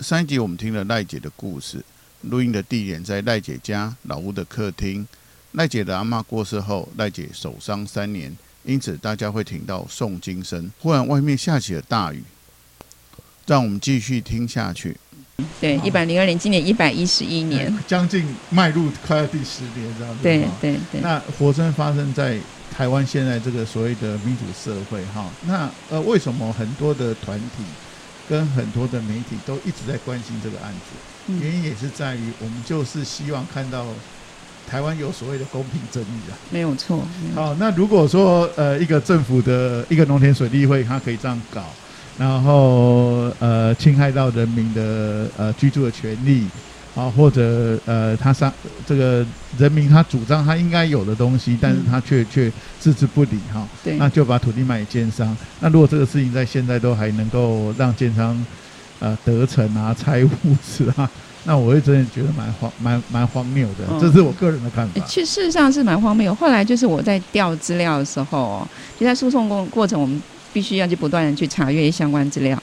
上一集我们听了赖姐的故事，录音的地点在赖姐家老屋的客厅。赖姐的阿妈过世后，赖姐守丧三年，因此大家会听到诵经声。忽然外面下起了大雨，让我们继续听下去。对，一百零二年，今年一百一十一年，将近迈入快要第十年，这样子。对对对。那火山发生在台湾现在这个所谓的民主社会，哈，那呃，为什么很多的团体？跟很多的媒体都一直在关心这个案子，原因也是在于我们就是希望看到台湾有所谓的公平正义啊，没有错。好，那如果说呃一个政府的一个农田水利会，它可以这样搞，然后呃侵害到人民的呃居住的权利。啊，或者呃，他上这个人民他主张他应该有的东西，但是他却却置之不理哈。对，那就把土地卖给奸商。那如果这个事情在现在都还能够让奸商呃得逞啊，拆屋子啊，那我会真的觉得蛮荒蛮蛮荒谬的。嗯，这是我个人的看法。其实事实上是蛮荒谬。后来就是我在调资料的时候，就在诉讼过过程，我们必须要去不断的去查阅相关资料。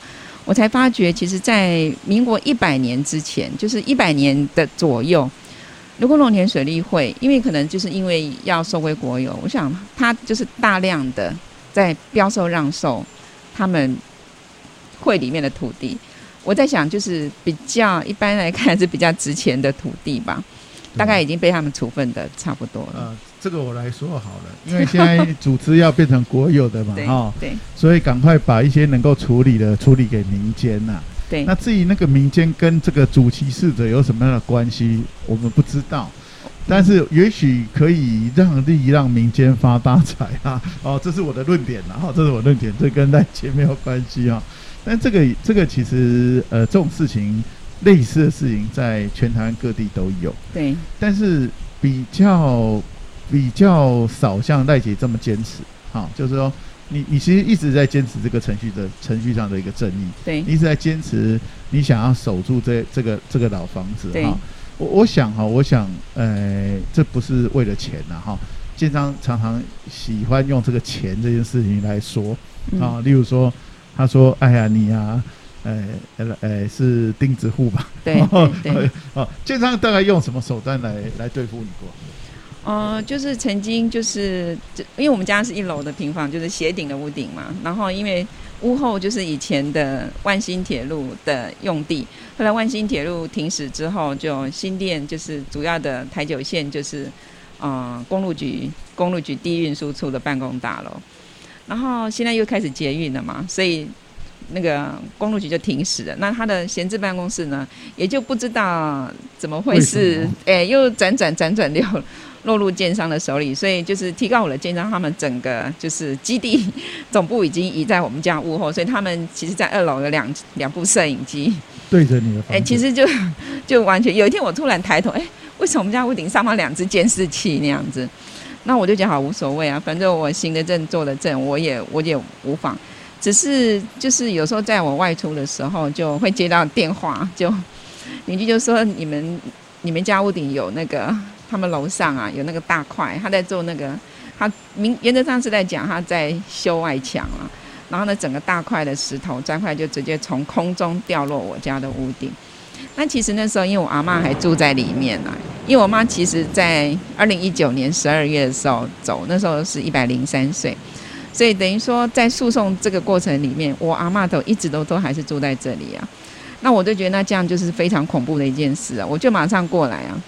我才发觉，其实，在民国一百年之前，就是一百年的左右，如果农田水利会，因为可能就是因为要收归国有，我想他就是大量的在标售让售他们会里面的土地。我在想，就是比较一般来看是比较值钱的土地吧，大概已经被他们处分的差不多了。这个我来说好了，因为现在组织要变成国有的嘛，哈，对，所以赶快把一些能够处理的处理给民间呐。对，那至于那个民间跟这个主其事者有什么样的关系，我们不知道，但是也许可以让利让民间发大财啊。哦，这是我的论点，然后这是我的论点，这跟赖姐没有关系啊。但这个这个其实呃，这种事情类似的事情在全台湾各地都有。对，但是比较。比较少像赖姐这么坚持，好，就是说你你其实一直在坚持这个程序的程序上的一个正义，对，你一直在坚持你想要守住这这个这个老房子，哈，我我想哈，我想，呃，这不是为了钱呐，哈，建商常常喜欢用这个钱这件事情来说，啊，例如说，他说，哎呀，你呀，呃，呃呃，是钉子户吧？对对，哦，建商大概用什么手段来来对付你过？呃，就是曾经就是，因为我们家是一楼的平房，就是斜顶的屋顶嘛。然后因为屋后就是以前的万新铁路的用地，后来万新铁路停驶之后，就新店就是主要的台九线就是，呃，公路局公路局地运输处的办公大楼。然后现在又开始捷运了嘛，所以那个公路局就停驶了。那他的闲置办公室呢，也就不知道怎么回事，哎，又辗转辗转溜。落入建商的手里，所以就是提高我的建商，他们整个就是基地总部已经移在我们家屋后，所以他们其实，在二楼有两两部摄影机对着你的。哎、欸，其实就就完全有一天我突然抬头，哎、欸，为什么我们家屋顶上方两只监视器那样子？那我就讲好无所谓啊，反正我行得正坐得正，我也我也无妨。只是就是有时候在我外出的时候，就会接到电话，就邻居就说你们你们家屋顶有那个。他们楼上啊有那个大块，他在做那个，他明原则上是在讲他在修外墙啊，然后呢整个大块的石头砖块就直接从空中掉落我家的屋顶。那其实那时候因为我阿嬷还住在里面啊，因为我妈其实在二零一九年十二月的时候走，那时候是一百零三岁，所以等于说在诉讼这个过程里面，我阿嬷都一直都都还是住在这里啊。那我就觉得那这样就是非常恐怖的一件事啊，我就马上过来啊。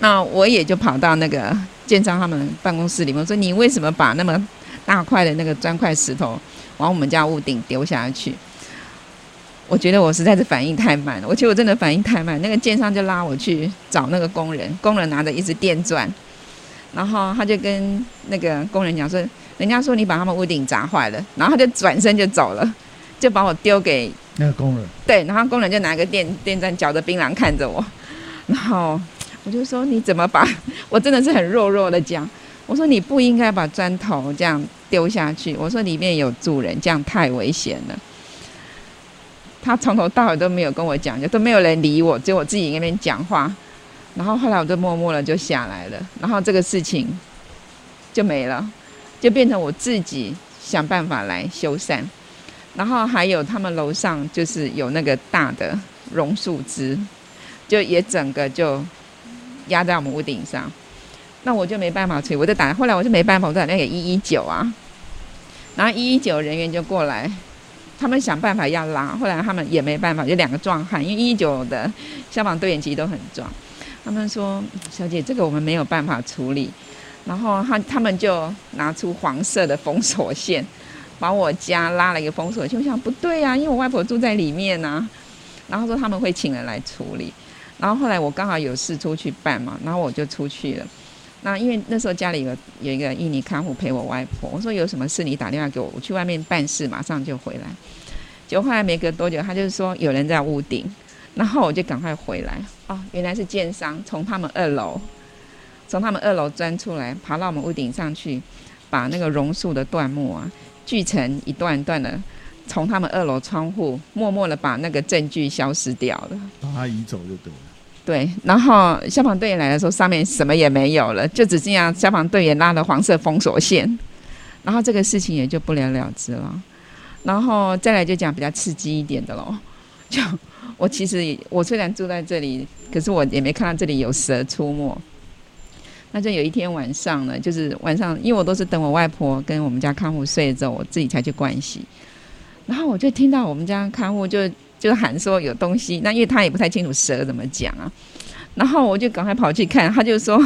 那我也就跑到那个建商他们办公室里面说：“你为什么把那么大块的那个砖块石头往我们家屋顶丢下去？”我觉得我实在是反应太慢了。我觉得我真的反应太慢。那个建商就拉我去找那个工人，工人拿着一支电钻，然后他就跟那个工人讲说：“人家说你把他们屋顶砸坏了。”然后他就转身就走了，就把我丢给那个工人。对，然后工人就拿个电电钻，嚼着槟榔看着我，然后。我就说你怎么把？我真的是很弱弱的讲，我说你不应该把砖头这样丢下去。我说里面有住人，这样太危险了。他从头到尾都没有跟我讲，就都没有人理我，只有我自己那边讲话。然后后来我就默默的就下来了，然后这个事情就没了，就变成我自己想办法来修缮。然后还有他们楼上就是有那个大的榕树枝，就也整个就压在我们屋顶上。那我就没办法处理，我就打。后来我就没办法，我就打那个一一九啊，然后一一九人员就过来，他们想办法要拉，后来他们也没办法，就两个壮汉，因为一一九的消防队员其实都很壮。他们说：“小姐，这个我们没有办法处理。”然后他他们就拿出黄色的封锁线，把我家拉了一个封锁线。我想不对啊，因为我外婆住在里面啊。然后说他们会请人来处理。然后后来我刚好有事出去办嘛，然后我就出去了。那因为那时候家里有有一个印尼看护陪我外婆，我说有什么事你打电话给我，我去外面办事，马上就回来。结果后来没隔多久，他就是说有人在屋顶，然后我就赶快回来。哦，原来是建商从他们二楼，从他们二楼钻出来，爬到我们屋顶上去，把那个榕树的断木啊锯成一段一段的，从他们二楼窗户默默的把那个证据消失掉了，把它移走就对了。对，然后消防队员来的时候，上面什么也没有了，就只剩下消防队员拉了黄色封锁线，然后这个事情也就不了了之了。然后再来就讲比较刺激一点的喽，就我其实我虽然住在这里，可是我也没看到这里有蛇出没。那就有一天晚上呢，就是晚上，因为我都是等我外婆跟我们家看护睡了之后，我自己才去盥洗，然后我就听到我们家看护就。就喊说有东西，那因为他也不太清楚蛇怎么讲啊，然后我就赶快跑去看，他就说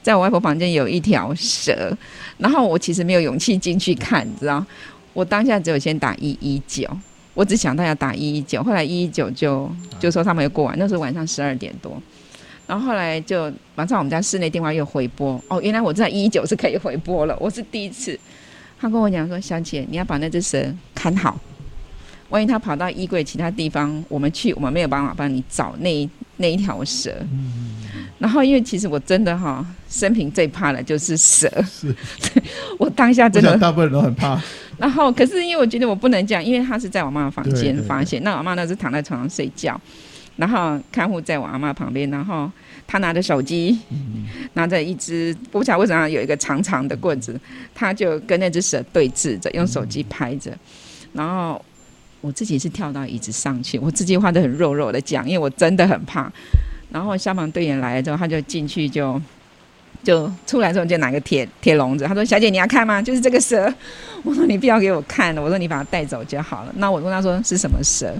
在我外婆房间有一条蛇，然后我其实没有勇气进去看，你知道，我当下只有先打一一九，我只想到要打一一九，后来一一九就就说他们又过完，那时候晚上十二点多，然后后来就马上我们家室内电话又回拨，哦，原来我知道一一九是可以回拨了，我是第一次，他跟我讲说，小姐你要把那只蛇看好。万一他跑到衣柜其他地方，我们去，我们没有办法帮你找那那一条蛇。嗯。然后，因为其实我真的哈，生平最怕的就是蛇。是。我当下真的。大部分人都很怕。然后，可是因为我觉得我不能讲，因为他是在我妈妈房间发现。那我妈那是躺在床上睡觉，然后看护在我阿妈旁边，然后他拿着手机，嗯、拿着一只，不晓得为什么有一个长长的棍子，他就跟那只蛇对峙着，用手机拍着，嗯、然后。我自己是跳到椅子上去，我自己话都很肉肉的讲，因为我真的很怕。然后消防队员来了之后，他就进去就就出来之后就拿个铁铁笼子，他说：“小姐你要看吗？就是这个蛇。”我说：“你不要给我看了，我说你把它带走就好了。”那我问他说是什么蛇，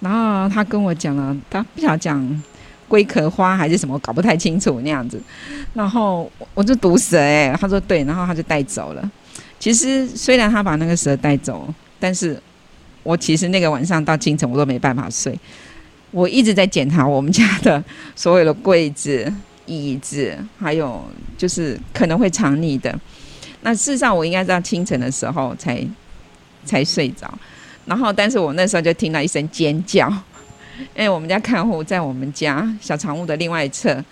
然后他跟我讲了，他不晓得讲龟壳花还是什么，搞不太清楚那样子。然后我就毒蛇哎、欸，他说对，然后他就带走了。其实虽然他把那个蛇带走，但是。我其实那个晚上到清晨我都没办法睡，我一直在检查我们家的所有的柜子、椅子，还有就是可能会藏匿的。那事实上我应该到清晨的时候才才睡着，然后但是我那时候就听到一声尖叫，因为我们家看护在我们家小长屋的另外一侧，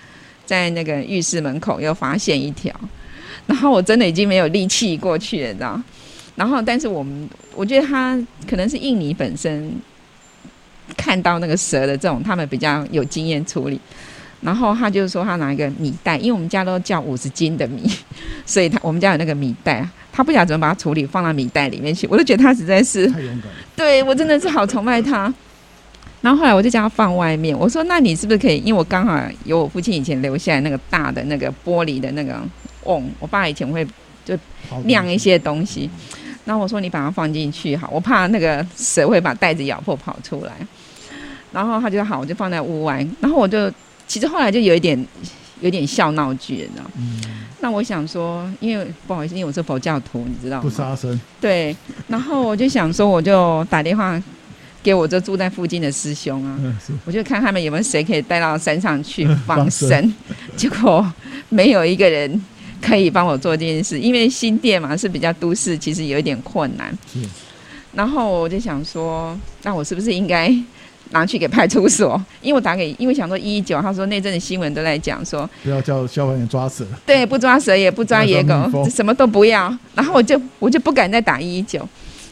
在那个浴室门口又发现一条，然后我真的已经没有力气过去了，你知道。然后，但是我们我觉得他可能是印尼本身看到那个蛇的这种，他们比较有经验处理。然后他就说他拿一个米袋，因为我们家都叫五十斤的米，所以他我们家有那个米袋，他不晓得怎么把它处理，放到米袋里面去。我都觉得他实在是太勇敢了，对我真的是好崇拜他。然后后来我就叫他放外面，我说那你是不是可以？因为我刚好有我父亲以前留下来那个大的那个玻璃的那个瓮，我爸以前会就晾一些东西。然后我说你把它放进去好，我怕那个蛇会把袋子咬破跑出来。然后他就好，我就放在屋外。然后我就其实后来就有一点有一点笑闹剧，你知道？嗯。那我想说，因为不好意思，因为我是佛教徒，你知道吗？不杀生。对。然后我就想说，我就打电话给我这住在附近的师兄啊，嗯、我就看他们有没有谁可以带到山上去放 生。嗯、结果没有一个人。可以帮我做这件事，因为新店嘛是比较都市，其实有一点困难。嗯。然后我就想说，那我是不是应该拿去给派出所？因为我打给，因为想说一一九，他说那阵的新闻都在讲说，不要叫消防员抓蛇。对，不抓蛇也不抓野狗，什么都不要。然后我就我就不敢再打一一九。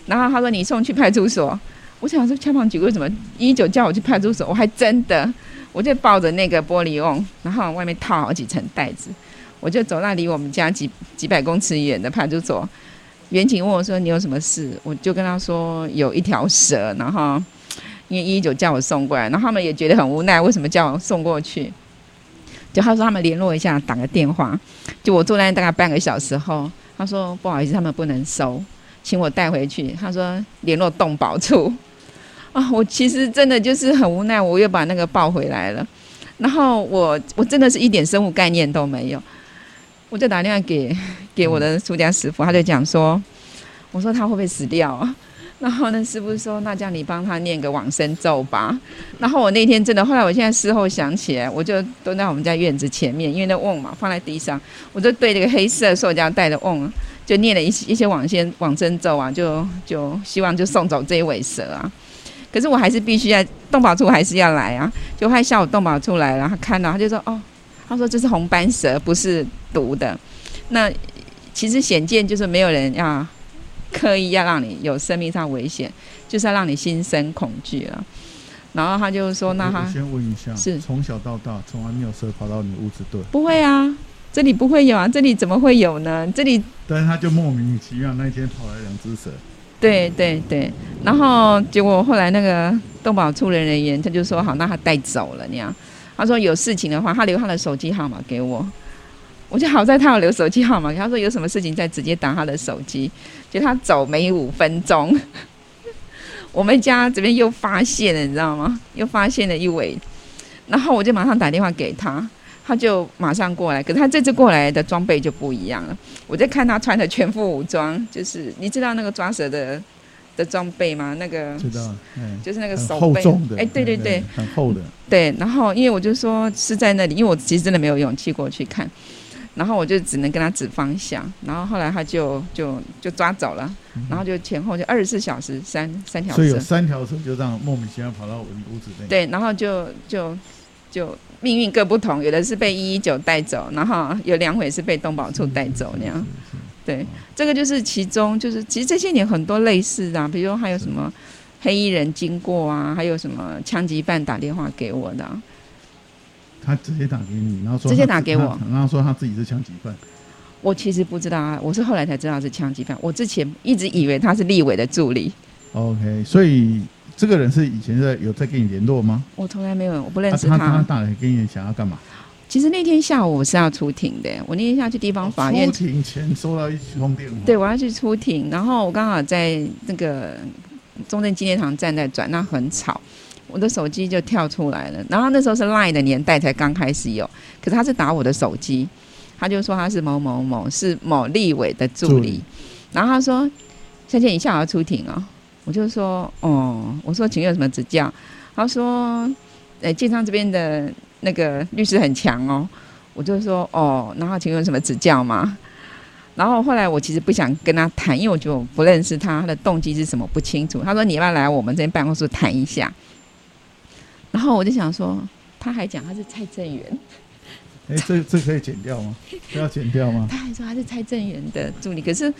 然后他说你送去派出所。我想说消防局为什么一一九叫我去派出所？我还真的，我就抱着那个玻璃瓮，然后外面套好几层袋子。我就走那离我们家几几百公尺远的派出所，员警问我说：“你有什么事？”我就跟他说：“有一条蛇，然后因为一一九叫我送过来，然后他们也觉得很无奈，为什么叫我送过去？就他说他们联络一下，打个电话。就我坐在那大概半个小时后，他说不好意思，他们不能收，请我带回去。他说联络动保处。啊，我其实真的就是很无奈，我又把那个抱回来了。然后我我真的是一点生物概念都没有，我就打电话给给我的出家师傅，他就讲说，我说他会不会死掉啊？然后呢，师傅说，那这样你帮他念个往生咒吧。然后我那天真的，后来我现在事后想起来，我就蹲在我们家院子前面，因为那瓮嘛放在地上，我就对这个黑色塑胶袋的瓮，就念了一一些往生往生咒啊，就就希望就送走这一尾蛇啊。可是我还是必须要动保处还是要来啊！就他下午动保处来了，他看到他就说：“哦，他说这是红斑蛇，不是毒的。”那其实显见就是没有人要刻意要让你有生命上危险，就是要让你心生恐惧了。然后他就说：“那他先问一下，是从小到大从来没有蛇跑到你屋子对？不会啊，这里不会有啊，这里怎么会有呢？这里……但是他就莫名其妙那一天跑来两只蛇。”对对对，然后结果后来那个动保处的人员他就说好，那他带走了那样。他说有事情的话，他留他的手机号码给我。我就好在他有留手机号码，他说有什么事情再直接打他的手机。就他走没五分钟，我们家这边又发现了，你知道吗？又发现了一尾，然后我就马上打电话给他。他就马上过来，可是他这次过来的装备就不一样了。我在看他穿的全副武装，就是你知道那个抓蛇的的装备吗？那个知道，就是那个手厚重的，哎，对对对，很厚的。对，然后因为我就说是在那里，因为我其实真的没有勇气过去看，然后我就只能跟他指方向，然后后来他就就就抓走了，然后就前后就二十四小时三三条蛇，所以有三条蛇就这样莫名其妙跑到我的屋子内。对，然后就就就。命运各不同，有的是被一一九带走，然后有两回是被东宝处带走那样。对，这个就是其中，就是其实这些年很多类似的啊，比如说还有什么黑衣人经过啊，还有什么枪击犯打电话给我的。他直接打给你，然后说直接打给我，然后说他自己是枪击犯。我其实不知道啊，我是后来才知道是枪击犯，我之前一直以为他是立委的助理。OK，所以。这个人是以前在有在跟你联络吗？我从来没有，我不认识他。啊、他他打来跟你想要干嘛？其实那天下午我是要出庭的，我那天下去地方法院。出庭前收到一通电话。对，我要去出庭，然后我刚好在那个中正纪念堂站在转，那很吵，我的手机就跳出来了。然后那时候是 Line 的年代才刚开始有，可是他是打我的手机，他就说他是某某某，是某立委的助理，助理然后他说：“小姐，你下午要出庭啊、哦？”我就说，哦，我说，请问有什么指教？他说，呃，建昌这边的那个律师很强哦。我就说，哦，然后请问有什么指教吗？然后后来我其实不想跟他谈，因为我觉得我不认识他，他的动机是什么不清楚。他说，你要不要来我们这边办公室谈一下？然后我就想说，他还讲他是蔡正元。哎，这这可以剪掉吗？不要剪掉吗？他还说他是蔡正元的助理，可是。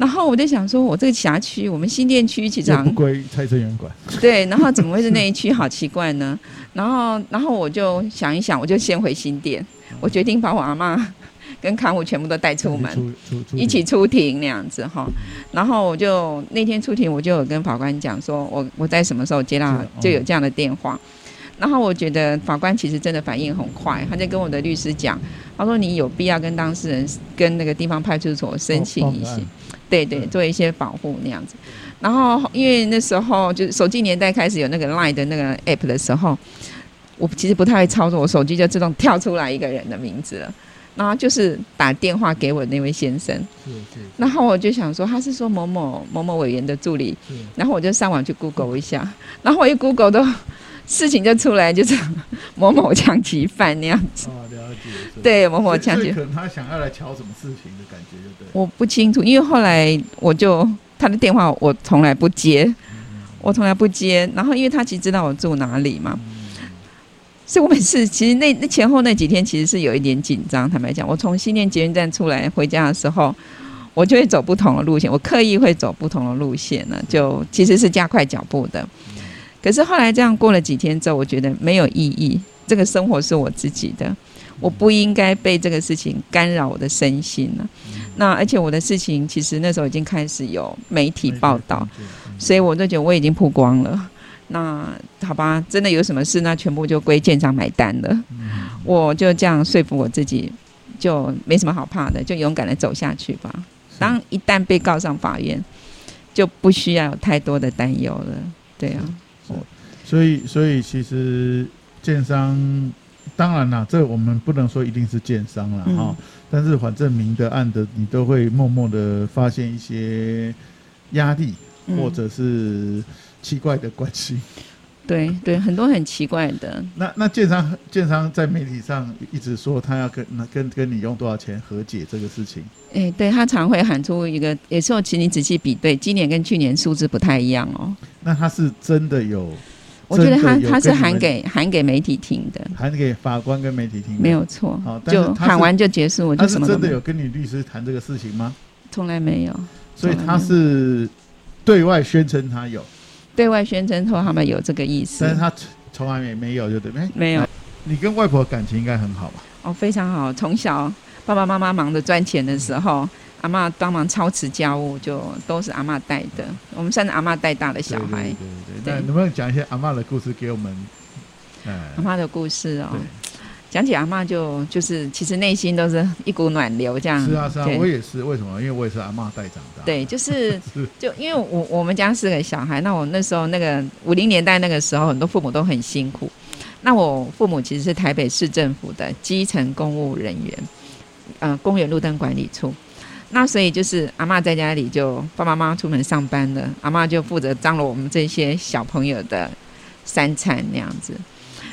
然后我就想说，我这个辖区，我们新店区其实不归蔡正元管。对，然后怎么会是那一区？好奇怪呢。然后，然后我就想一想，我就先回新店。我决定把我阿妈跟看护全部都带出门，一起出庭那样子哈。然后我就那天出庭，我就有跟法官讲说，我我在什么时候接到就有这样的电话。然后我觉得法官其实真的反应很快，他就跟我的律师讲，他说你有必要跟当事人跟那个地方派出所申请一些。对对，做一些保护那样子，然后因为那时候就是手机年代开始有那个 Line 的那个 App 的时候，我其实不太会操作，我手机就自动跳出来一个人的名字了，然后就是打电话给我那位先生，然后我就想说他是说某某某某委员的助理，然后我就上网去 Google 一下，然后我一 Google 都。事情就出来，就是某某枪击犯那样子。哦，了解。对，某某枪击。可能他想要来乔什么事情的感觉，就对。我不清楚，因为后来我就他的电话我从来不接，嗯、我从来不接。然后因为他其实知道我住哪里嘛，嗯、所以我每次其实那那前后那几天其实是有一点紧张。坦白讲，我从新店捷运站出来回家的时候，我就会走不同的路线，我刻意会走不同的路线呢，就其实是加快脚步的。可是后来这样过了几天之后，我觉得没有意义。这个生活是我自己的，我不应该被这个事情干扰我的身心了。那而且我的事情其实那时候已经开始有媒体报道，所以我就觉得我已经曝光了。那好吧，真的有什么事，那全部就归建商买单了。嗯、我就这样说服我自己，就没什么好怕的，就勇敢的走下去吧。当一旦被告上法院，就不需要有太多的担忧了。对啊，所以所以其实建商，当然啦，这我们不能说一定是建商了哈、嗯。哦，但是反正明的暗的，你都会默默的发现一些压力，嗯、或者是。奇怪的关系，对对，很多很奇怪的。那那建商建商在媒体上一直说他要跟那跟跟你用多少钱和解这个事情。哎、欸，对他常会喊出一个，有时候请你仔细比对，今年跟去年数字不太一样哦。那他是真的有？我觉得他他是喊给喊给媒体听的，喊给法官跟媒体听，没有错。好，就喊完就结束，我就什么真的有跟你律师谈这个事情吗？从来没有。所以他是对外宣称他有。对外宣称说他们有这个意思，但是他从来没没有，就对不对？没有。你跟外婆感情应该很好吧？哦，非常好。从小爸爸妈妈忙着赚钱的时候，阿妈帮忙操持家务，就都是阿妈带的。我们算是阿妈带大的小孩。对对对，对。那能不能讲一些阿妈的故事给我们？阿妈的故事哦。讲起阿嬷就就是其实内心都是一股暖流这样。是啊是啊，我也是。为什么？因为我也是阿嬷带长大。对，就是 就因为我我们家四个小孩，那我那时候那个五零年代那个时候，很多父母都很辛苦。那我父母其实是台北市政府的基层公务人员，呃，公园路灯管理处。那所以就是阿嬷在家里就爸爸妈妈出门上班了，阿嬷就负责张罗我们这些小朋友的三餐那样子。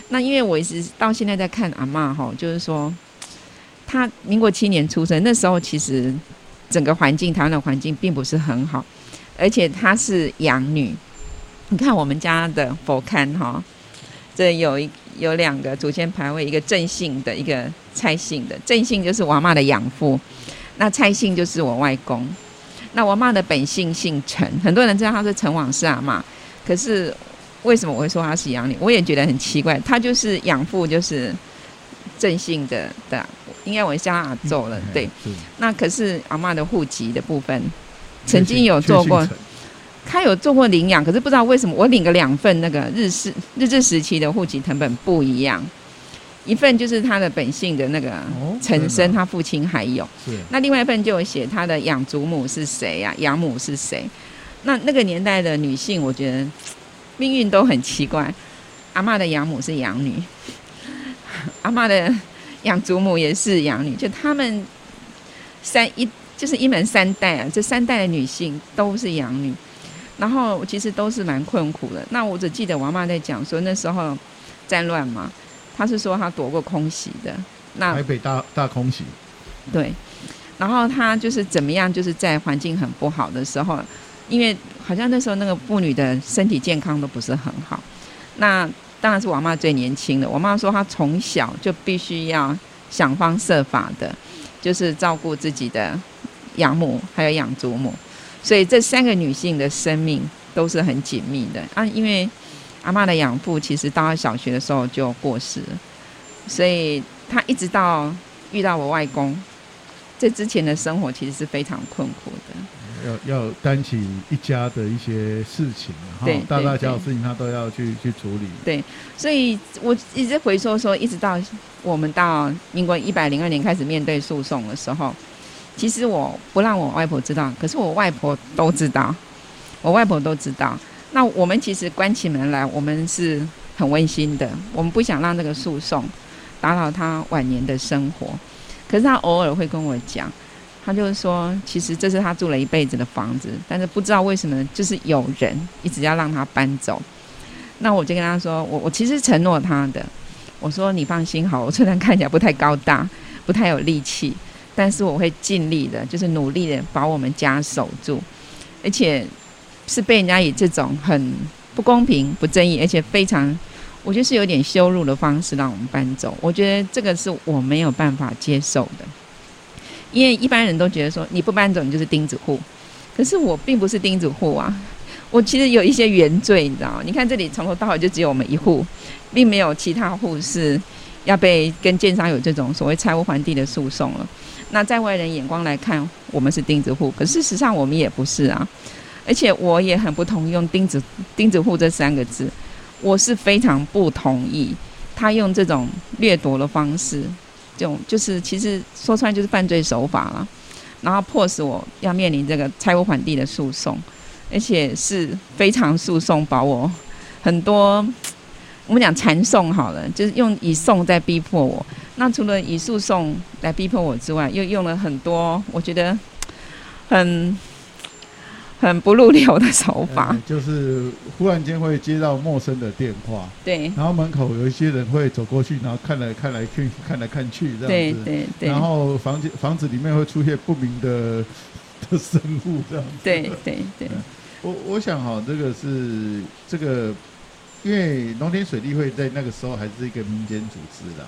那因为我一直到现在在看阿嬷哈，就是说，她民国七年出生，那时候其实整个环境，台湾的环境并不是很好，而且她是养女。你看我们家的佛龛哈，这有一有两个祖先牌位，一个郑姓的，一个蔡姓的。郑姓就是我阿嬷的养父，那蔡姓就是我外公。那我阿嬷的本姓姓陈，很多人知道她是陈王氏阿嬷，可是。为什么我会说他是养女？我也觉得很奇怪。他就是养父，就是正姓的的，应该我叫他阿祖了。对，那可是阿嬷的户籍的部分，曾经有做过，他有做过领养，可是不知道为什么我领个两份那个日式日治时期的户籍成本不一样，一份就是他的本姓的那个陈生，他父亲还有，那另外一份就有写他的养祖母是谁呀？养母是谁？那那个年代的女性，我觉得。命运都很奇怪，阿嬷的养母是养女，阿嬷的养祖母也是养女，就他们三一就是一门三代啊，这三代的女性都是养女，然后其实都是蛮困苦的。那我只记得我阿嬷在讲说那时候战乱嘛，她是说她躲过空袭的，那台北大大空袭，对，然后她就是怎么样，就是在环境很不好的时候。因为好像那时候那个妇女的身体健康都不是很好，那当然是我妈最年轻的。我妈说她从小就必须要想方设法的，就是照顾自己的养母还有养祖母，所以这三个女性的生命都是很紧密的啊。因为阿妈的养父其实到她小学的时候就过世了，所以她一直到遇到我外公，这之前的生活其实是非常困苦的。要要担起一家的一些事情，然后大大小小事情他都要去去处理。对，所以我一直回说说，一直到我们到民国一百零二年开始面对诉讼的时候，其实我不让我外婆知道，可是我外婆都知道，我外婆都知道。那我们其实关起门来，我们是很温馨的，我们不想让这个诉讼打扰他晚年的生活。可是他偶尔会跟我讲。他就是说，其实这是他住了一辈子的房子，但是不知道为什么，就是有人一直要让他搬走。那我就跟他说，我我其实承诺他的，我说你放心好，我虽然看起来不太高大，不太有力气，但是我会尽力的，就是努力的把我们家守住，而且是被人家以这种很不公平、不正义，而且非常，我觉得是有点羞辱的方式让我们搬走。我觉得这个是我没有办法接受的。因为一般人都觉得说，你不搬走你就是钉子户，可是我并不是钉子户啊，我其实有一些原罪，你知道吗？你看这里从头到尾就只有我们一户，并没有其他户是要被跟建商有这种所谓拆屋还地的诉讼了。那在外人眼光来看，我们是钉子户，可事实上我们也不是啊。而且我也很不同意用钉子钉子户这三个字，我是非常不同意他用这种掠夺的方式，这种就是其实说出来就是犯罪手法了，然后迫使我要面临这个拆屋还地的诉讼，而且是非常诉讼，把我很多我们讲缠讼好了，就是用以讼在逼迫我。那除了以诉讼来逼迫我之外，又用了很多我觉得很。很不入流的手法，嗯，就是忽然间会接到陌生的电话，对，然后门口有一些人会走过去，然后看来看来去，看来看去这样子，对对对，然后房间房子里面会出现不明的 的生物这样子，对对对，嗯，我我想哈，这个是这个，因为农田水利会在那个时候还是一个民间组织的。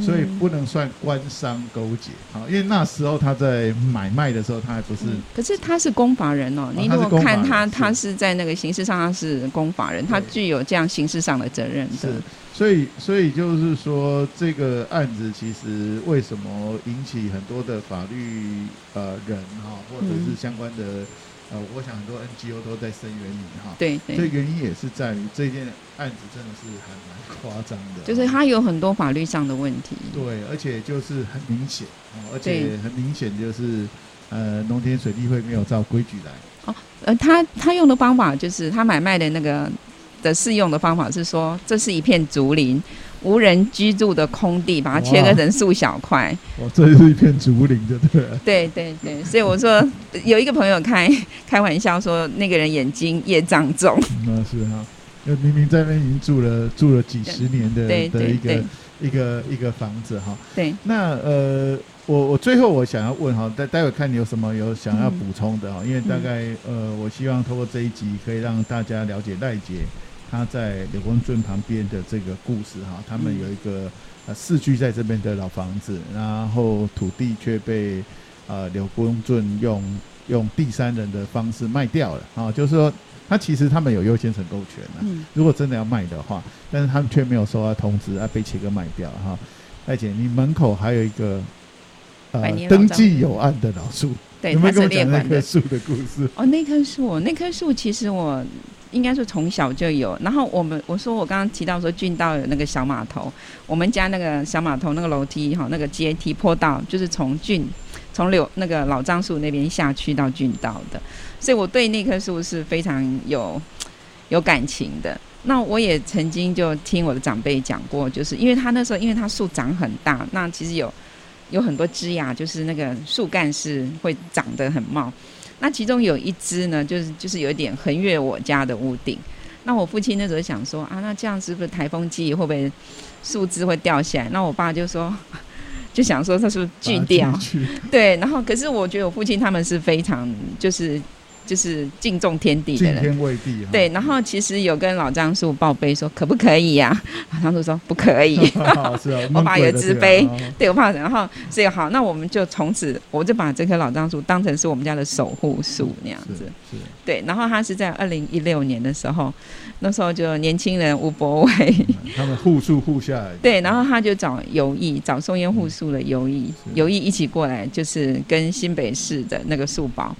所以不能算官商勾结，好，因为那时候他在买卖的时候，他还不是。可是他是公法人哦，你如果看他，他是在那个形式上他是公法人，他具有这样形式上的责任的。是，所以所以就是说，这个案子其实为什么引起很多的法律呃人哈，或者是相关的。呃，我想很多 NGO 都在声援你哈，对对，所以原因也是在于这件案子真的是还蛮夸张的，就是它有很多法律上的问题，对，而且就是很明显，而且很明显就是呃，农田水利会没有照规矩来，哦，呃，他他用的方法就是他买卖的那个的适用的方法是说，这是一片竹林。无人居住的空地，把它切割成数小块。哦，这是一片竹林，对不对？对对对，所以我说有一个朋友开 开玩笑说，那个人眼睛业障重。那是哈，明明在那边已经住了住了几十年的的一个一个一个房子哈。对。那呃，我我最后我想要问哈，待待会看你有什么有想要补充的哈，因为大概呃，我希望透过这一集可以让大家了解赖姐。他在柳公圳旁边的这个故事哈，他们有一个呃世居在这边的老房子，然后土地却被呃柳公圳用用第三人的方式卖掉了啊，就是说他其实他们有优先承购权嗯，如果真的要卖的话，但是他们却没有收到通知啊，被切割卖掉哈。赖姐，你门口还有一个呃登记有案的老树，对，有没有跟我讲那棵树的故事？哦，那棵树，那棵树其实我。应该是从小就有，然后我们我说我刚刚提到说郡道有那个小码头，我们家那个小码头那个楼梯哈，那个阶梯坡道就是从郡从柳那个老樟树那边下去到郡道的，所以我对那棵树是非常有 有感情的。那我也曾经就听我的长辈讲过，就是因为他那时候因为他树长很大，那其实有有很多枝桠，就是那个树干是会长得很茂。那其中有一只呢，就是就是有一点横越我家的屋顶。那我父亲那时候想说啊，那这样是不是台风季会不会树枝会掉下来？那我爸就说，就想说他是不是锯掉？对。然后可是我觉得我父亲他们是非常就是。就是敬重天地的人，敬天畏地。对，然后其实有跟老樟树报备说，可不可以呀？老樟树说不可以。我爸有自卑，对我怕。然后所以好，那我们就从此，我就把这棵老樟树当成是我们家的守护树那样子。是。对，然后他是在二零一六年的时候，那时候就年轻人吴博伟，他们护树护下来。对，然后他就找游艺，找松烟护树的游艺，游艺一起过来，就是跟新北市的那个树保，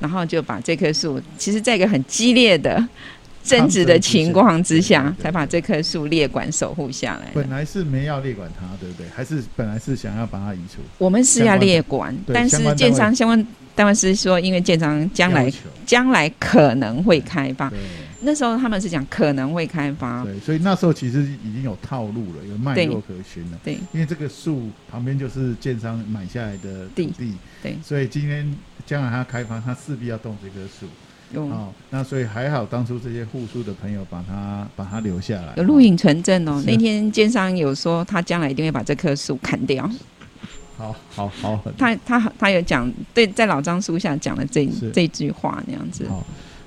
然后就把。这棵树其实，在一个很激烈的争执的情况之下，才把这棵树列管守护下来。本来是没要列管它，对不对？还是本来是想要把它移除？我们是要列管，但是建商相关单位是说，因为建商将来将来可能会开发，那时候他们是讲可能会开发。对，所以那时候其实已经有套路了，有脉络可循了。对，因为这个树旁边就是建商买下来的土地，对，所以今天。将来他开发，他势必要动这棵树。哦，哦，那所以还好，当初这些护树的朋友把他把他留下来，有录影存证哦。那天奸商有说，他将来一定会把这棵树砍掉。好好好，他他他有讲，对，在老樟树下讲了这这句话那样子。好，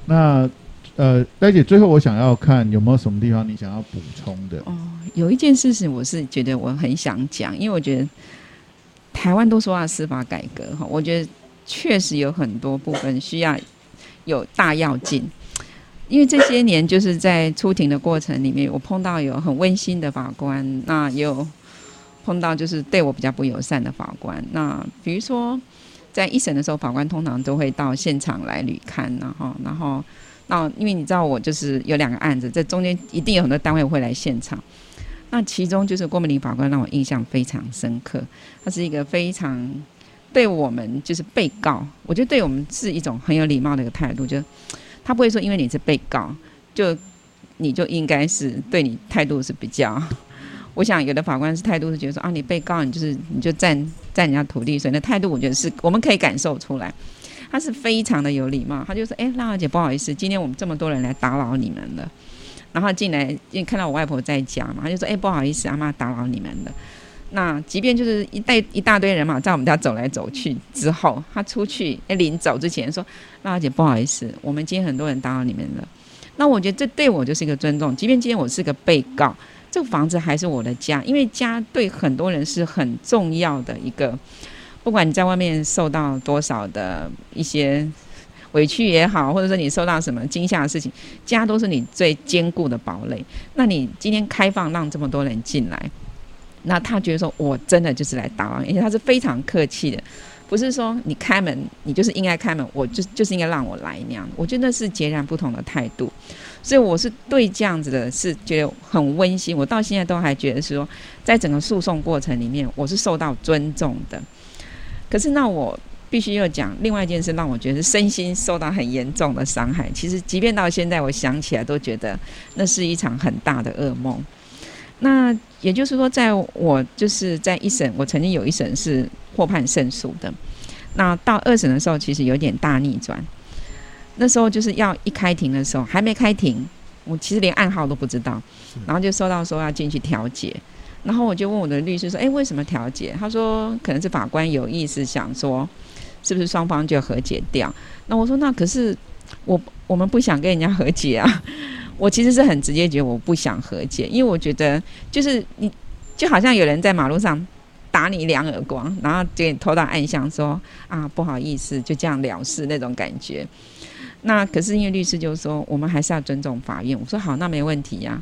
那呃，戴姐，最后我想要看有没有什么地方你想要补充的。哦，有一件事情我是觉得我很想讲，因为我觉得台湾都说要司法改革哈，我觉得。确实有很多部分需要有大要进，因为这些年就是在出庭的过程里面，我碰到有很温馨的法官，那也有碰到就是对我比较不友善的法官。那比如说在一审的时候，法官通常都会到现场来履勘，然后然后那因为你知道我就是有两个案子，这中间一定有很多单位会来现场。那其中就是郭美玲法官让我印象非常深刻，他是一个非常对我们就是被告，我觉得对我们是一种很有礼貌的一个态度，就他不会说因为你是被告，就你就应该是对你态度是比较。我想有的法官是态度是觉得说啊，你被告你就是你就占占人家土地，所以那态度我觉得是我们可以感受出来，他是非常的有礼貌，他就说哎，辣辣姐不好意思，今天我们这么多人来打扰你们了。然后进来，因为看到我外婆在家嘛，他就说：“哎，不好意思，阿妈打扰你们了。”那即便就是一带一大堆人嘛，在我们家走来走去之后，他出去哎，临走之前说：“娜娜姐，不好意思，我们今天很多人打扰你们了。”那我觉得这对我就是一个尊重。即便今天我是个被告，这个房子还是我的家，因为家对很多人是很重要的一个，不管你在外面受到多少的一些。委屈也好，或者说你受到什么惊吓的事情，家都是你最坚固的堡垒。那你今天开放让这么多人进来，那他觉得说我真的就是来打扰，而且他是非常客气的，不是说你开门你就是应该开门，我就就是应该让我来那样。我觉得那是截然不同的态度，所以我是对这样子的是觉得很温馨。我到现在都还觉得说，在整个诉讼过程里面，我是受到尊重的。可是那我。必须要讲另外一件事，让我觉得身心受到很严重的伤害。其实，即便到现在，我想起来都觉得那是一场很大的噩梦。那也就是说，在我就是在一审，我曾经有一审是获判胜诉的。那到二审的时候，其实有点大逆转。那时候就是要一开庭的时候，还没开庭，我其实连暗号都不知道，然后就收到说要进去调解。然后我就问我的律师说：“诶，为什么调解？”他说：“可能是法官有意思，想说。”是不是双方就和解掉？那我说，那可是我我们不想跟人家和解啊。我其实是很直接觉得我不想和解，因为我觉得就是你就好像有人在马路上打你两耳光，然后就给你拖到暗箱说啊，不好意思，就这样了事那种感觉。那可是因为律师就说我们还是要尊重法院。我说好，那没问题呀、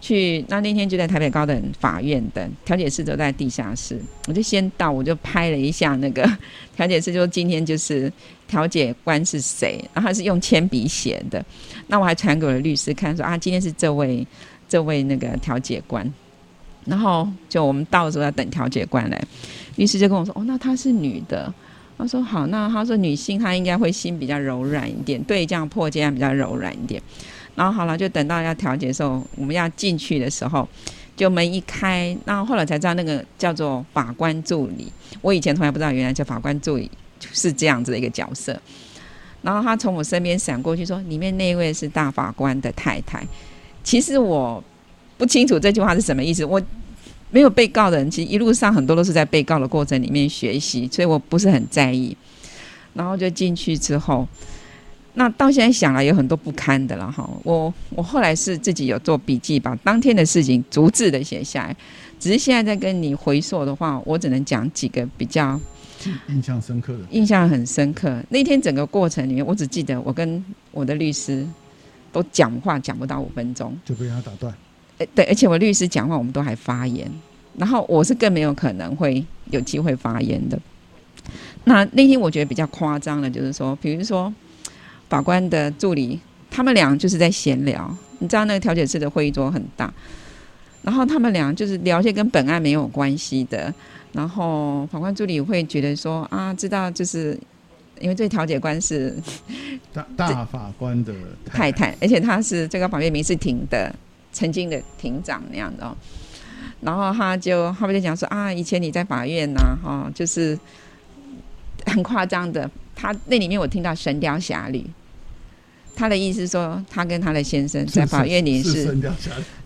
去，那那天就在台北高等法院等调解室，都在地下室。我就先到，我就拍了一下那个 调解室，就说今天就是调解官是谁，然后他是用铅笔写的。那我还传给我的律师看，说啊，今天是这位这位那个调解官。然后就我们到的时候要等调解官来，律师就跟我说，哦，那她是女的。他说好，那他说女性她应该会心比较柔软一点，对这样破解比较柔软一点。然后好了，就等到要调解的时候，我们要进去的时候，就门一开，然后后来才知道那个叫做法官助理。我以前从来不知道，原来叫法官助理是这样子的一个角色。然后他从我身边闪过去说：“里面那位是大法官的太太。”其实我不清楚这句话是什么意思。我没有被告的人，其实一路上很多都是在被告的过程里面学习，所以我不是很在意。然后就进去之后。那到现在想来有很多不堪的了哈，我我后来是自己有做笔记，把当天的事情逐字的写下来。只是现在在跟你回溯的话，我只能讲几个比较印象深刻的。印象很深刻，那天整个过程里面，我只记得我跟我的律师都讲话讲不到五分钟就被他打断。诶，对，而且我律师讲话我们都还发言，然后我是更没有可能会有机会发言的。那那天我觉得比较夸张的，就是说，比如说。法官的助理，他们俩就是在闲聊。你知道那个调解室的会议桌很大，然后他们俩就是聊些跟本案没有关系的。然后法官助理会觉得说啊，知道就是因为这调解官是大大法官的太太，而且他是最高法院民事庭的曾经的庭长那样的哦。然后他就他们就讲说啊，以前你在法院呐，哈，就是很夸张的。他那里面我听到《神雕侠侣》。他的意思说，他跟他的先生在法院里是，是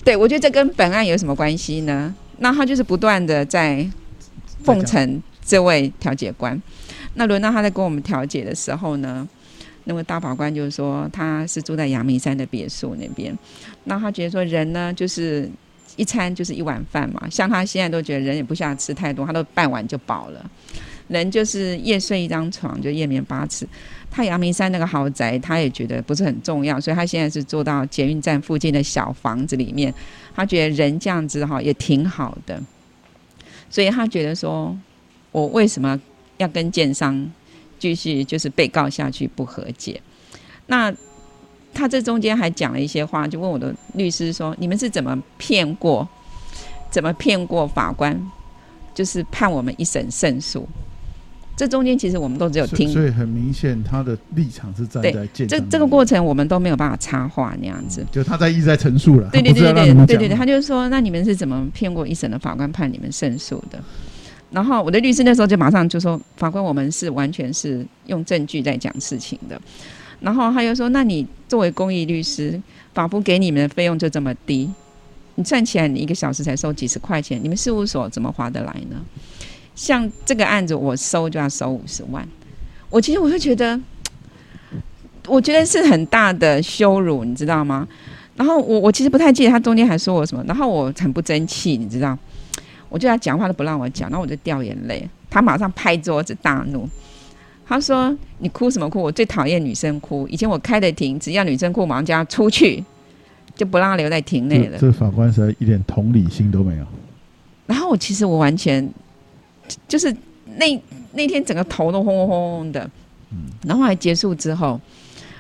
对，我觉得这跟本案有什么关系呢？那他就是不断的在奉承这位调解官。那轮到他在跟我们调解的时候呢，那位大法官就是说，他是住在阳明山的别墅那边。那他觉得说，人呢就是一餐就是一碗饭嘛，像他现在都觉得人也不需要吃太多，他都半碗就饱了。人就是夜睡一张床就夜眠八尺。他阳明山那个豪宅，他也觉得不是很重要，所以他现在是住到捷运站附近的小房子里面。他觉得人这样子哈也挺好的，所以他觉得说，我为什么要跟建商继续就是被告下去不和解？那他这中间还讲了一些话，就问我的律师说：“你们是怎么骗过，怎么骗过法官，就是判我们一审胜诉？”这中间其实我们都只有听。所以很明显他的立场是站在这这个过程我们都没有办法插话那样子。就他在一直在陈述了对对对对对对对他就说那你们是怎么骗过一审的法官判你们胜诉的？然后我的律师那时候就马上就说法官我们是完全是用证据在讲事情的然后他又说那你作为公益律师法服给你们的费用就这么低你算起来你一个小时才收几十块钱你们事务所怎么划得来呢？像这个案子，我收就要收五十万，我其实我就觉得，我觉得是很大的羞辱，你知道吗？然后我我其实不太记得他中间还说我什么，然后我很不争气，你知道，我就要讲话都不让我讲，然后我就掉眼泪，他马上拍桌子大怒。”他说：“你哭什么哭？我最讨厌女生哭。以前我开的庭，只要女生哭，马上就要出去，就不让她留在庭内了。”这法官实在一点同理心都没有。然后我其实我完全就是那那天整个头都轰轰轰轰的。嗯。然后还结束之后，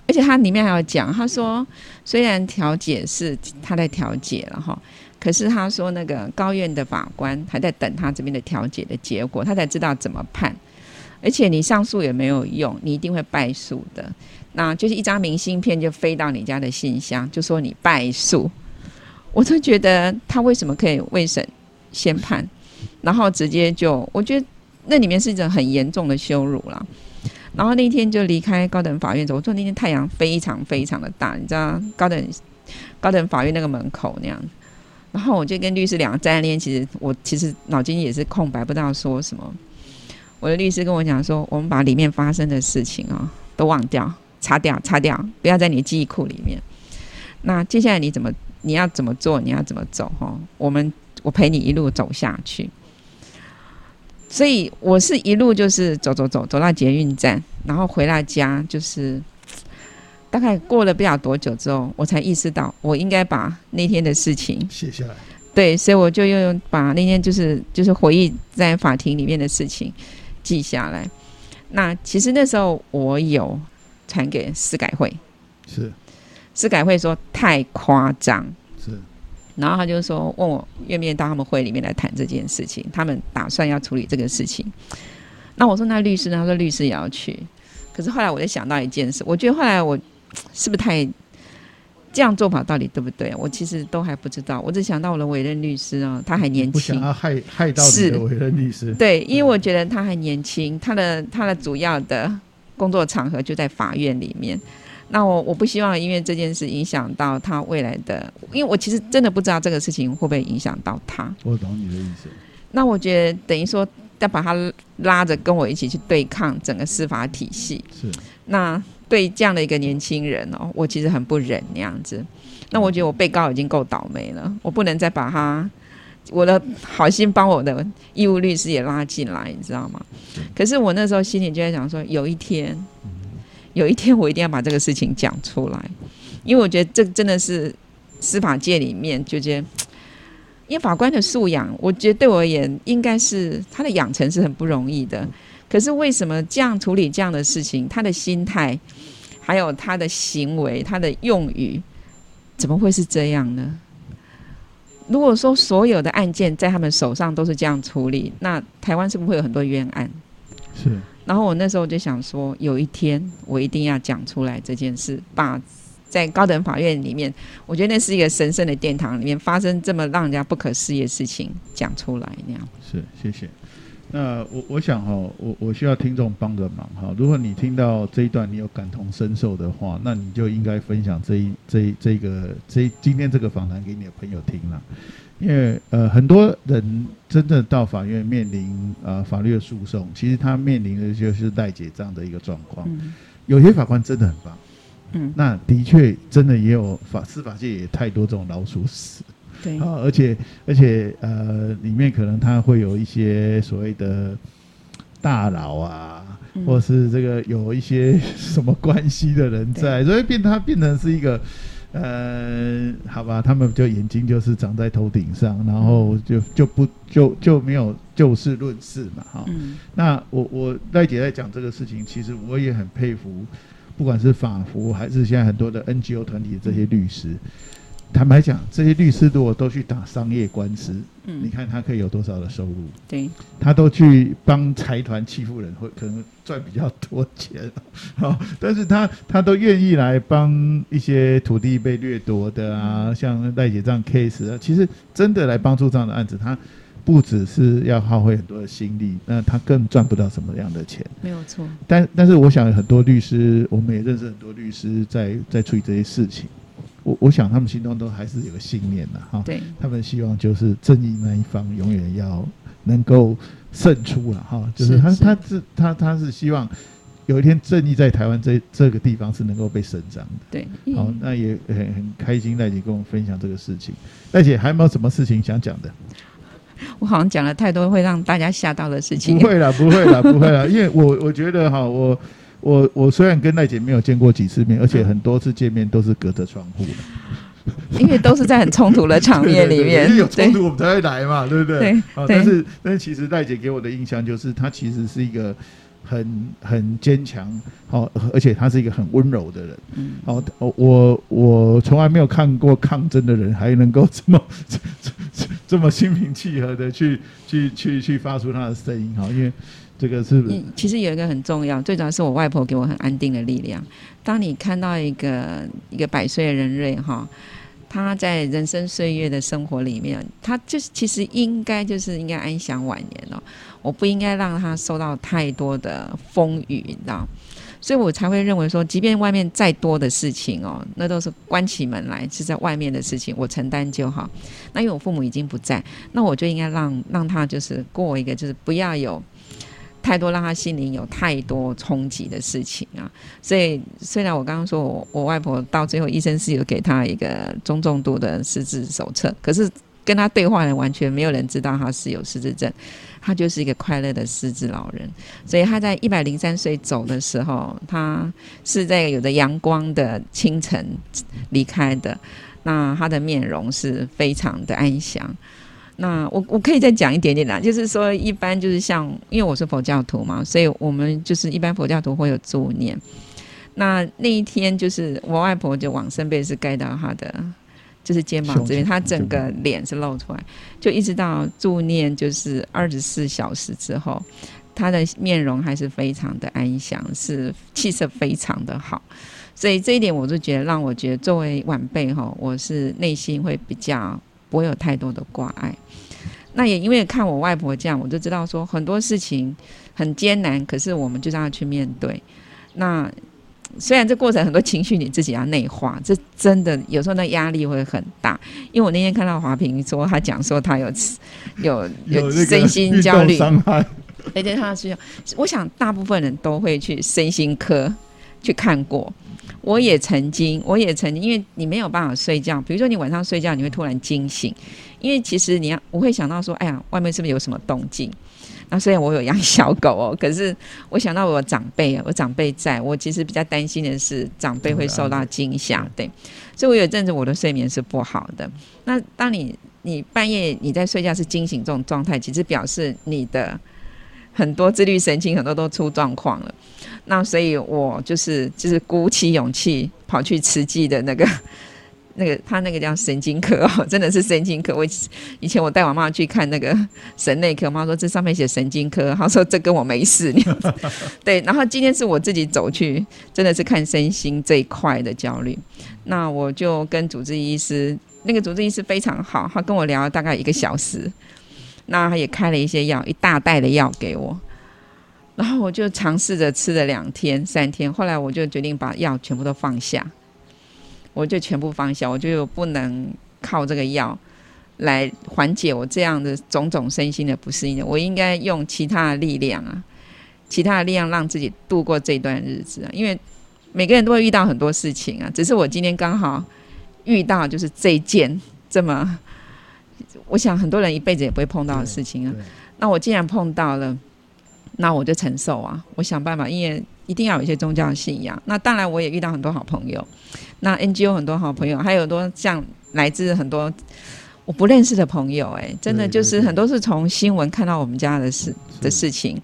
而且他里面还要讲，他说虽然调解是他在调解了哈，可是他说那个高院的法官还在等他这边的调解的结果，他才知道怎么判。而且你上诉也没有用，你一定会败诉的。那就是一张明信片就飞到你家的信箱，就说你败诉。我就觉得他为什么可以未审先判，然后直接就，我觉得那里面是一种很严重的羞辱了。然后那天就离开高等法院走，我说那天太阳非常非常的大，你知道高等高等法院那个门口那样。然后我就跟律师两个站在那边，其实我其实脑筋也是空白，不知道说什么。我的律师跟我讲说，我们把里面发生的事情啊、哦、都忘掉，擦掉，擦掉，不要在你的记忆库里面。那接下来你怎么，你要怎么做，你要怎么走？哈，我们我陪你一路走下去。所以我是一路就是走走走走到捷运站，然后回到家，就是大概过了不了多久之后，我才意识到我应该把那天的事情写下来。对，所以我就又把那天就是就是回忆在法庭里面的事情。记下来。那其实那时候我有传给司改会，是司改会说太夸张，是。然后他就说问我愿不愿意到他们会里面来谈这件事情，他们打算要处理这个事情。那我说那律师呢？他说律师也要去。可是后来我就想到一件事，我觉得后来我是不是太。这样做法到底对不对？我其实都还不知道。我只想到我的委任律师啊，他还年轻，不想要害害到你的委任律师。对，因为我觉得他还年轻，他的他的主要的工作场合就在法院里面。那我我不希望因为这件事影响到他未来的，因为我其实真的不知道这个事情会不会影响到他。我懂你的意思。那我觉得等于说要把他拉着跟我一起去对抗整个司法体系。是。那。对这样的一个年轻人哦，我其实很不忍那样子。那我觉得我被告已经够倒霉了，我不能再把他我的好心帮我的义务律师也拉进来，你知道吗？可是我那时候心里就在想说，有一天，有一天我一定要把这个事情讲出来，因为我觉得这真的是司法界里面就觉得，因为法官的素养，我觉得对我而言，应该是他的养成是很不容易的。可是为什么这样处理这样的事情？他的心态，还有他的行为，他的用语，怎么会是这样呢？如果说所有的案件在他们手上都是这样处理，那台湾是不是会有很多冤案？是。然后我那时候就想说，有一天我一定要讲出来这件事，把在高等法院里面，我觉得那是一个神圣的殿堂里面发生这么让人家不可思议的事情讲出来那样。是，谢谢。那我我想哈，我我需要听众帮个忙哈。如果你听到这一段，你有感同身受的话，那你就应该分享这一这一这个这今天这个访谈给你的朋友听了。因为呃，很多人真正到法院面临呃法律的诉讼，其实他面临的就是代解这样的一个状况。嗯。有些法官真的很棒，嗯，那的确真的也有法司法界也太多这种老鼠屎。对啊，而且而且呃，里面可能他会有一些所谓的大佬啊，嗯、或是这个有一些 什么关系的人在，所以变他变成是一个呃，好吧，他们就眼睛就是长在头顶上，然后就就不就就没有就事论事嘛，哈、嗯。那我我赖姐在讲这个事情，其实我也很佩服不管是法服还是现在很多的 NGO 团体的这些律师。坦白讲，这些律师如果都去打商业官司，嗯，你看他可以有多少的收入？对，他都去帮财团欺负人，会可能赚比较多钱，好，但是他他都愿意来帮一些土地被掠夺的啊，嗯、像赖姐这样 case 啊，其实真的来帮助这样的案子，他不只是要耗费很多的心力，那他更赚不到什么样的钱。没有错。但但是我想很多律师，我们也认识很多律师在在处理这些事情。我我想他们心中都还是有个信念的哈，对，他们希望就是正义那一方永远要能够胜出了哈，就是他他是他他是希望有一天正义在台湾这这个地方是能够被伸张的，对，好，那也很很开心赖姐跟我们分享这个事情，赖姐还有没有什么事情想讲的？我好像讲了太多会让大家吓到的事情，不会了，不会了，不会了，因为我我觉得哈我。我我虽然跟赖姐没有见过几次面，而且很多次见面都是隔着窗户的，因为都是在很冲突的场面里面，对有冲突我们才会来嘛，对不对？对。啊，但是但是其实赖姐给我的印象就是，她其实是一个很很坚强，好，而且她是一个很温柔的人。嗯。好，我我从来没有看过抗争的人还能够这么这么心平气和的去去去去发出他的声音，哈，因为。这个是，其实有一个很重要，最主要是我外婆给我很安定的力量。当你看到一个一个百岁的人瑞哈，他在人生岁月的生活里面，他就是其实应该就是应该安享晚年了。我不应该让他受到太多的风雨，你知道？所以我才会认为说，即便外面再多的事情哦，那都是关起门来是在外面的事情，我承担就好。那因为我父母已经不在，那我就应该让让他就是过一个就是不要有。太多让他心灵有太多冲击的事情啊，所以虽然我刚刚说我我外婆到最后医生是有给他一个中重度的失智手册，可是跟他对话的完全没有人知道他是有失智症，他就是一个快乐的失智老人。所以他在一百零三岁走的时候，他是在有着阳光的清晨离开的，那他的面容是非常的安详。那我我可以再讲一点点啦，就是说一般就是像，因为我是佛教徒嘛，所以我们就是一般佛教徒会有助念。那那一天就是我外婆就往生被是盖到她的就是肩膀这边，她整个脸是露出来，就一直到助念就是二十四小时之后，她的面容还是非常的安详，是气色非常的好。所以这一点我就觉得让我觉得作为晚辈哈，我是内心会比较。不会有太多的挂碍，那也因为看我外婆这样，我就知道说很多事情很艰难，可是我们就让她去面对。那虽然这过程很多情绪你自己要内化，这真的有时候那压力会很大。因为我那天看到华平说，他讲说他有有有身心焦虑伤害，而且他需要，我想大部分人都会去身心科去看过。我也曾经，我也曾经，因为你没有办法睡觉。比如说，你晚上睡觉，你会突然惊醒，因为其实你要，我会想到说，哎呀，外面是不是有什么动静？那虽然我有养小狗哦，可是我想到我长辈，我长辈在，我其实比较担心的是长辈会受到惊吓，对。所以我有阵子我的睡眠是不好的。那当你你半夜你在睡觉是惊醒这种状态，其实表示你的很多自律神经很多都出状况了。那所以，我就是就是鼓起勇气跑去慈济的那个 那个他那个叫神经科哦，真的是神经科。我以前我带我妈去看那个 神内科，我妈说这上面写神经科，她说这跟我没事。对，然后今天是我自己走去，真的是看身心这一块的焦虑。那我就跟主治医师，那个主治医师非常好，他跟我聊了大概一个小时，那他也开了一些药，一大袋的药给我。然后我就尝试着吃了两天、三天，后来我就决定把药全部都放下，我就全部放下，我就不能靠这个药来缓解我这样的种种身心的不适应，我应该用其他的力量啊，其他的力量让自己度过这段日子啊，因为每个人都会遇到很多事情啊，只是我今天刚好遇到就是这件这么，我想很多人一辈子也不会碰到的事情啊，那我既然碰到了。那我就承受啊，我想办法，因为一定要有一些宗教信仰。那当然，我也遇到很多好朋友，那 NGO 很多好朋友，还有很多像来自很多我不认识的朋友，哎，真的就是很多是从新闻看到我们家的事的事情，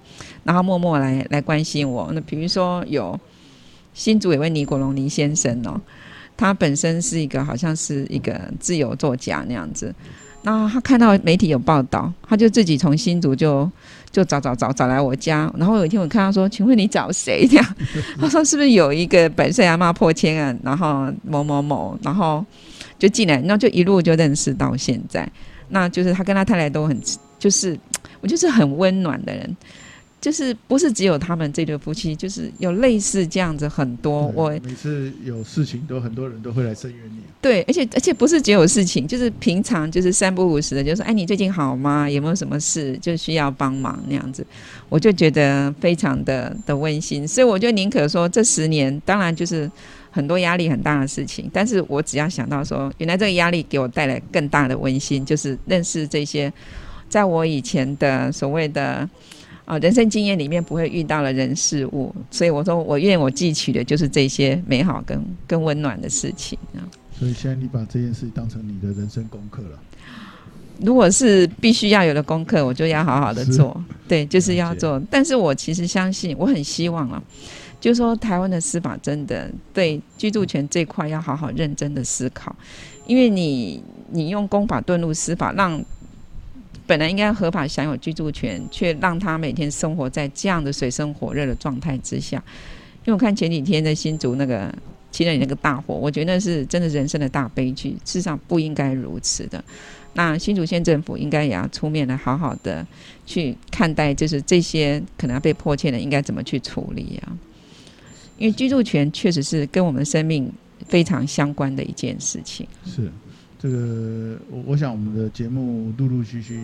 然后默默来来关心我。那比如说有新竹有位尼国龙尼先生哦，他本身是一个好像是一个自由作家那样子。那他看到媒体有报道，他就自己从新竹就就找找找找来我家。然后有一天我看他说：“请问你找谁？”这样 他说：“是不是有一个百岁阿嬷破千案？然后某某某，然后就进来，然后就一路就认识到现在。那就是他跟他太太都很，就是我就是很温暖的人。”就是不是只有他们这对夫妻，就是有类似这样子很多。我每次有事情都很多人都会来声援你。对，而且而且不是只有事情，就是平常就是三不五时的，就说哎，你最近好吗？有没有什么事就需要帮忙那样子？我就觉得非常的的温馨，所以我就宁可说这十年，当然就是很多压力很大的事情，但是我只要想到说，原来这个压力给我带来更大的温馨，就是认识这些在我以前的所谓的。啊，人生经验里面不会遇到了人事物，所以我说我愿我记取的就是这些美好跟跟温暖的事情啊。所以现在你把这件事当成你的人生功课了。如果是必须要有的功课，我就要好好的做。对，就是要做。但是我其实相信，我很希望啊，就是说台湾的司法真的对居住权这块要好好认真的思考，因为你你用公法遁入司法让。本来应该合法享有居住权，却让他每天生活在这样的水深火热的状态之下。因为我看前几天的新竹那个七人那个大火，我觉得那是真的人生的大悲剧，事实上不应该如此的。那新竹县政府应该也要出面来好好的去看待，就是这些可能要被迫切的应该怎么去处理啊？因为居住权确实是跟我们生命非常相关的一件事情。是。这个我我想我们的节目陆陆续续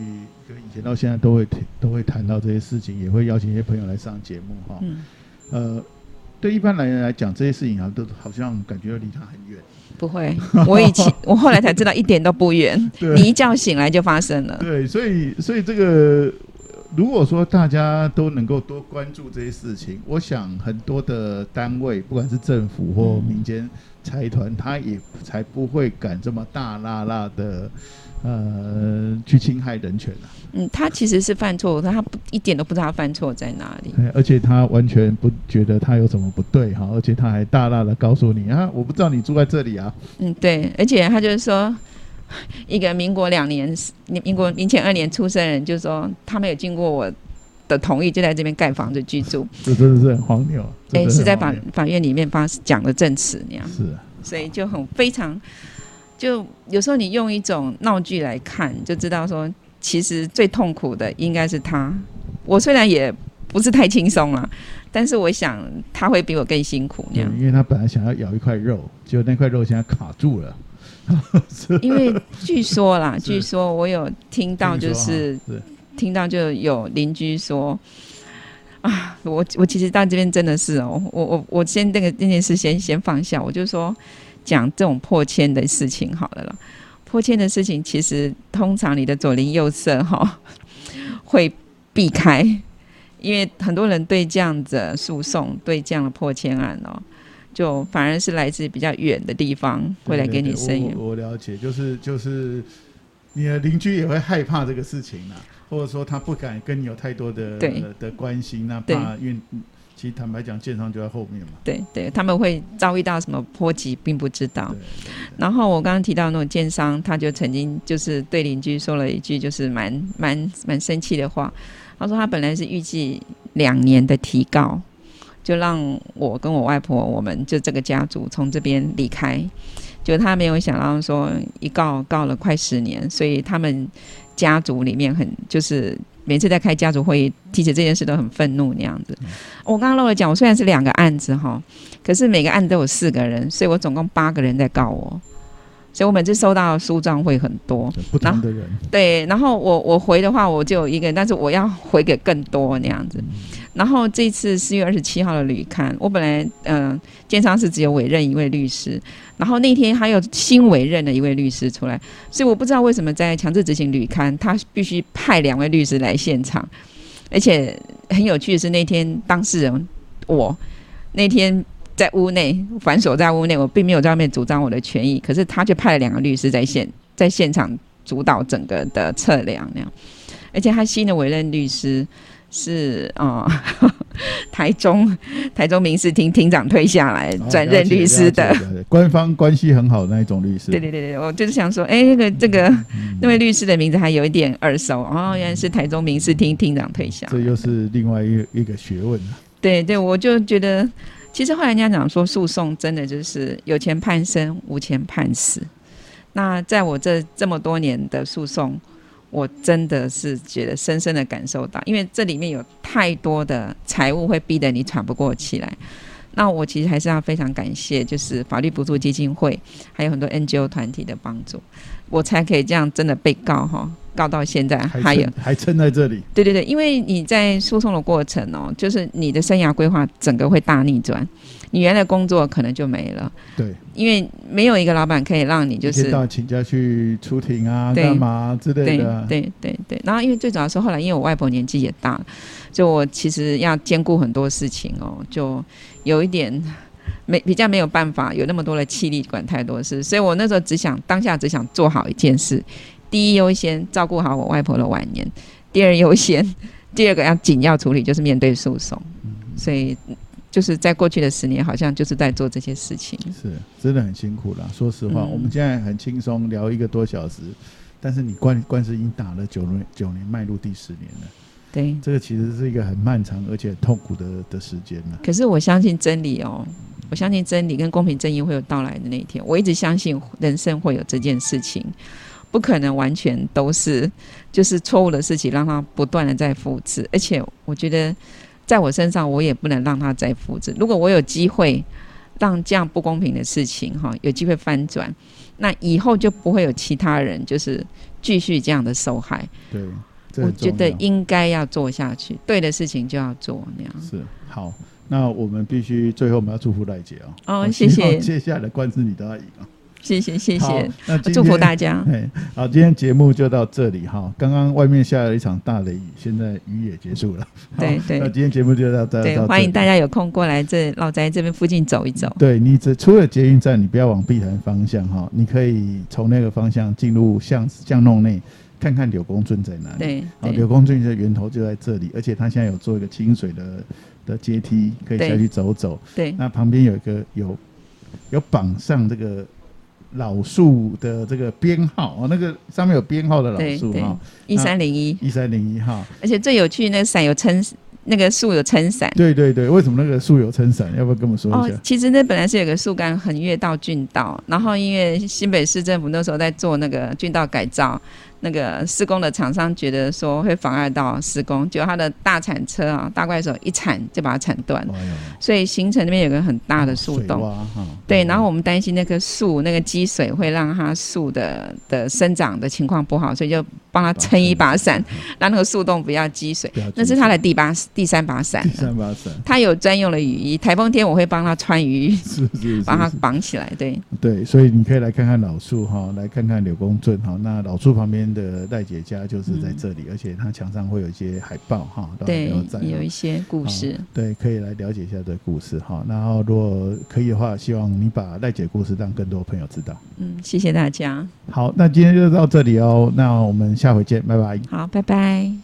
跟以前到现在都会都会谈到这些事情，也会邀请一些朋友来上节目哈。嗯。呃，对一般来人来讲，这些事情啊都好像感觉离他很远。不会，我以前我后来才知道一点都不远。你一觉醒来就发生了。对，所以所以这个如果说大家都能够多关注这些事情，我想很多的单位，不管是政府或民间。嗯财团他也才不会敢这么大辣辣的，呃，去侵害人权啊。嗯，他其实是犯错，他不一点都不知道他犯错在哪里。而且他完全不觉得他有什么不对哈，而且他还大大的告诉你啊，我不知道你住在这里啊。嗯，对，而且他就是说，一个民国两年，民国民前二年出生人，就是说他没有经过我的同意就在这边盖房子居住，这真的是很荒谬。哎、欸，是在法法院里面发讲的证词那样，是、啊，所以就很非常，就有时候你用一种闹剧来看，就知道说，其实最痛苦的应该是他。我虽然也不是太轻松了，但是我想他会比我更辛苦那样，因为他本来想要咬一块肉，结果那块肉现在卡住了。因为 据说啦，据说我有听到就是。听到就有邻居说啊，我我其实到这边真的是哦，我我我先那个那件事先先放下，我就说讲这种破迁的事情好了啦。破迁的事情其实通常你的左邻右舍哈、哦、会避开，因为很多人对这样子诉讼，对这样的破迁案哦，就反而是来自比较远的地方会来给你声援。我了解，就是就是你的邻居也会害怕这个事情啊。或者说他不敢跟你有太多的的关心，那怕因为其实坦白讲，建商就在后面嘛。对对，他们会遭遇到什么波及，并不知道。然后我刚刚提到那种建商，他就曾经就是对邻居说了一句，就是蛮蛮蛮生气的话。他说他本来是预计两年的提告，就让我跟我外婆，我们就这个家族从这边离开。就他没有想到说一告告了快十年，所以他们。家族里面很就是每次在开家族会议提起这件事都很愤怒那样子。我刚刚漏了讲，我虽然是两个案子哈，可是每个案子都有四个人，所以我总共八个人在告我，所以我每次收到的书状会很多。不同的人。对，然后我我回的话我就有一个人，但是我要回给更多那样子。然后这次四月二十七号的旅刊，我本来嗯，建商是只有委任一位律师。然后那天还有新委任的一位律师出来，所以我不知道为什么在强制执行旅刊，他必须派两位律师来现场，而且很有趣的是那天当事人我那天在屋内反锁在屋内，我并没有在外面主张我的权益，可是他却派了两个律师在现在现场主导整个的测量那样，而且他新的委任律师是啊。呃 台中台中民事厅厅长退下来转任律师的，官方关系很好的那一种律师。对对对对，我就是想说，哎，那个这个、嗯、那位律师的名字还有一点耳熟哦，原来是台中民事厅厅长退下，这又是另外一一个学问。对对，我就觉得，其实后来人家讲说，诉讼真的就是有钱判生，无钱判死。那在我这这么多年的诉讼，我真的是觉得深深的感受到，因为这里面有太多的财务会逼得你喘不过气来。那我其实还是要非常感谢，就是法律补助基金会，还有很多 NGO 团体的帮助，我才可以这样真的被告哈，告到现在还有还撑在这里。对对对，因为你在诉讼的过程哦，就是你的生涯规划整个会大逆转。你原来工作可能就没了，对，因为没有一个老板可以让你就是到请假去出庭啊，干嘛之类的，对对对对。然后因为最主要是后来，因为我外婆年纪也大了，就我其实要兼顾很多事情哦，就有一点没比较没有办法有那么多的气力管太多事，所以我那时候只想当下只想做好一件事，第一优先照顾好我外婆的晚年，第二优先 第二个要紧要处理就是面对诉讼，嗯、所以。就是在过去的十年，好像就是在做这些事情，是真的很辛苦了。说实话，嗯、我们现在很轻松聊一个多小时，但是你官官司已经打了九年，九年迈入第十年了。对，这个其实是一个很漫长而且痛苦的的时间了。可是我相信真理哦，我相信真理跟公平正义会有到来的那一天。我一直相信人生会有这件事情，不可能完全都是就是错误的事情，让他不断的在复制。而且我觉得。在我身上，我也不能让他再复制。如果我有机会让这样不公平的事情哈有机会翻转，那以后就不会有其他人就是继续这样的受害。对，我觉得应该要做下去，对的事情就要做那样。是好，那我们必须最后我们要祝福赖姐哦。哦，谢谢。接下来的官司你都要赢啊。谢谢谢谢，那祝福大家。好，今天节目就到这里哈。刚刚外面下了一场大雷雨，现在雨也结束了。对对，那今天节目就到这里。对，欢迎大家有空过来这老宅这边附近走一走。对，你这除了捷运站，你不要往碧潭方向哈，你可以从那个方向进入巷巷弄内，看看柳公圳在哪里。对，好，柳公圳的源头就在这里，而且它现在有做一个清水的的阶梯，可以下去走走。对，那旁边有一个有有绑上这个。老树的这个编号哦，那个上面有编号的老树哈，一三零一，一三零一号。而且最有趣，那个伞有撑，那个树有撑伞。对对对，为什么那个树有撑伞？要不要跟我们说一下？哦，其实那本来是有个树干横越到郡道，然后因为新北市政府那时候在做那个郡道改造。那个施工的厂商觉得说会妨碍到施工，结果他的大铲车啊，大怪手一铲就把它铲断，哎、所以形成那边有个很大的树洞。对，然后我们担心那棵树那个积水会让它树的的生长的情况不好，所以就帮他撑一把伞，让那个树洞不要积水。那是他的第八第三把伞。第三把伞。他有专用的雨衣，台风天我会帮他穿雨衣，是是，是，是，帮他绑起来。对对，所以你可以来看看老树哈，来看看柳公圳哈。那老树旁边。的赖姐家就是在这里，嗯、而且它墙上会有一些海报哈，对，有，一些故事，对，可以来了解一下这个故事哈。然后如果可以的话，希望你把赖姐故事让更多朋友知道。嗯，谢谢大家。好，那今天就到这里哦，那我们下回见，拜拜。好，拜拜。